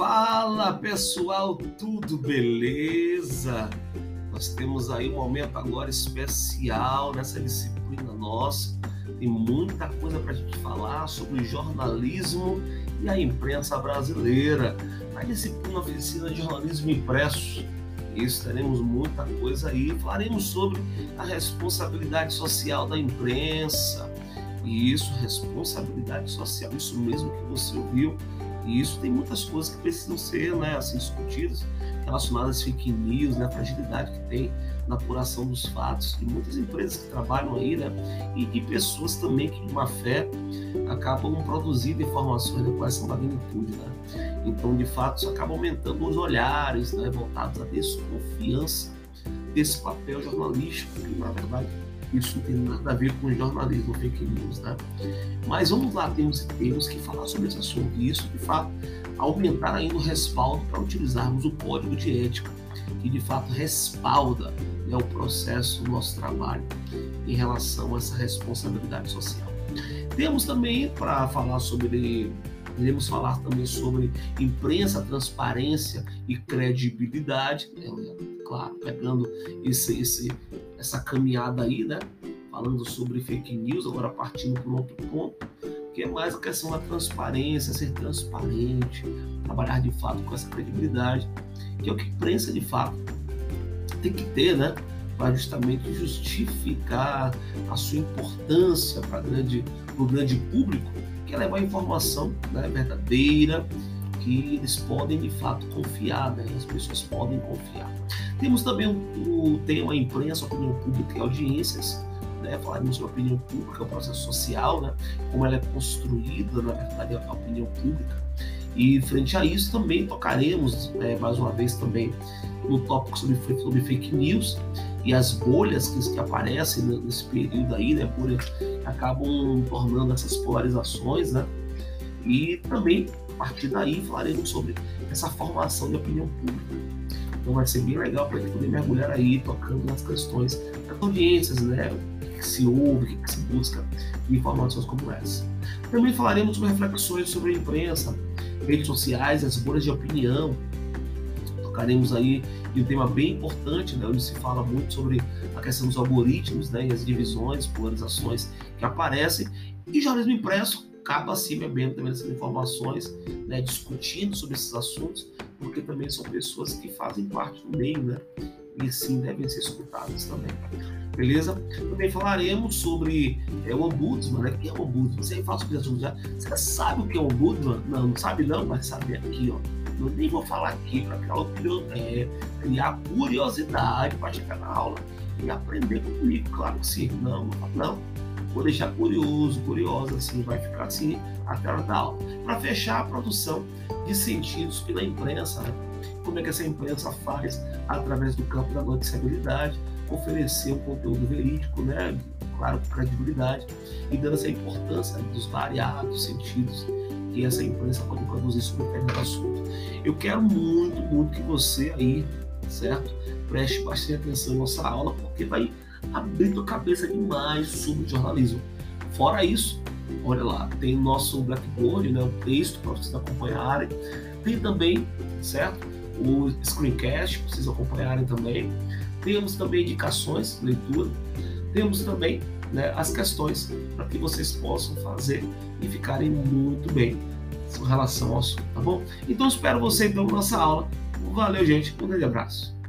Fala pessoal, tudo beleza? Nós temos aí um momento agora especial nessa disciplina nossa. Tem muita coisa para a gente falar sobre jornalismo e a imprensa brasileira. A disciplina oficina de jornalismo impresso. Isso, teremos muita coisa aí. Falaremos sobre a responsabilidade social da imprensa. E isso, responsabilidade social, isso mesmo que você ouviu e isso tem muitas coisas que precisam ser né, assim, discutidas, relacionadas às fake news, né, a fragilidade que tem na apuração dos fatos, e muitas empresas que trabalham aí, né, e de pessoas também que, de má fé, acabam produzindo informações com essa magnitude. Né? Então, de fato, isso acaba aumentando os olhares né, voltados à desconfiança desse papel jornalístico, que, na verdade, isso não tem nada a ver com jornalismo fake news, né? Mas vamos lá, temos, temos que falar sobre esse assunto. E isso, de fato, aumentar ainda o respaldo para utilizarmos o código de ética, que de fato respalda né, o processo do nosso trabalho em relação a essa responsabilidade social. Temos também para falar sobre Iremos falar também sobre imprensa, transparência e credibilidade, né? claro, pegando esse, esse, essa caminhada aí, né? Falando sobre fake news, agora partindo para um outro ponto, que é mais a questão da transparência, ser transparente, trabalhar de fato com essa credibilidade, que é o que a imprensa de fato tem que ter, né? Para justamente justificar a sua importância para o grande público que é levar informação né, verdadeira, que eles podem de fato confiar, né? as pessoas podem confiar. Temos também o, o tema imprensa, opinião pública e audiências, né? falaremos sobre a opinião pública, o processo social, né? como ela é construída, na verdade, a opinião pública. E frente a isso também tocaremos, né, mais uma vez também, no tópico sobre, sobre fake news e as bolhas que, que aparecem nesse período aí, né, bolhas acabam tornando essas polarizações, né, e também a partir daí falaremos sobre essa formação de opinião pública. Então vai ser bem legal para a gente poder mergulhar aí, tocando nas questões das audiências, né, o que se ouve, o que se busca de informações como essa. Também falaremos sobre reflexões sobre a imprensa, redes sociais, as bolhas de opinião. Tocaremos aí em um tema bem importante, né, onde se fala muito sobre a questão dos algoritmos né, e as divisões, polarizações que aparecem. E jornalismo impresso acaba se bebendo também essas informações, né, discutindo sobre esses assuntos, porque também são pessoas que fazem parte do meio, né? E sim devem ser escutadas também. Beleza? Também falaremos sobre é, o ombudsman, né? O que é o ombudsman? Você fala sobre assuntos já. Você sabe o que é o ombudsman? Não, não sabe não, mas sabe aqui, ó. Eu nem vou falar aqui para é, criar curiosidade para chegar na aula e aprender comigo, claro que sim. Não, não. Vou deixar curioso, curiosa, assim, vai ficar assim até a hora da aula. Para fechar a produção de sentidos pela imprensa, né? como é que essa imprensa faz através do campo da noticiabilidade, oferecer um conteúdo verídico, né? claro, com credibilidade, e dando essa importância dos variados sentidos que essa imprensa pode produzir sobre determinado assunto. Eu quero muito, muito que você aí, certo? Preste bastante atenção em nossa aula, porque vai abrir tua cabeça demais sobre jornalismo. Fora isso, olha lá, tem o nosso Blackboard, né, o texto para vocês acompanharem. Tem também, certo? O screencast para vocês acompanharem também. Temos também indicações, leitura. Temos também né, as questões para que vocês possam fazer e ficarem muito bem com relação ao assunto, tá bom? Então espero você então na nossa aula. Valeu, gente. Um grande abraço.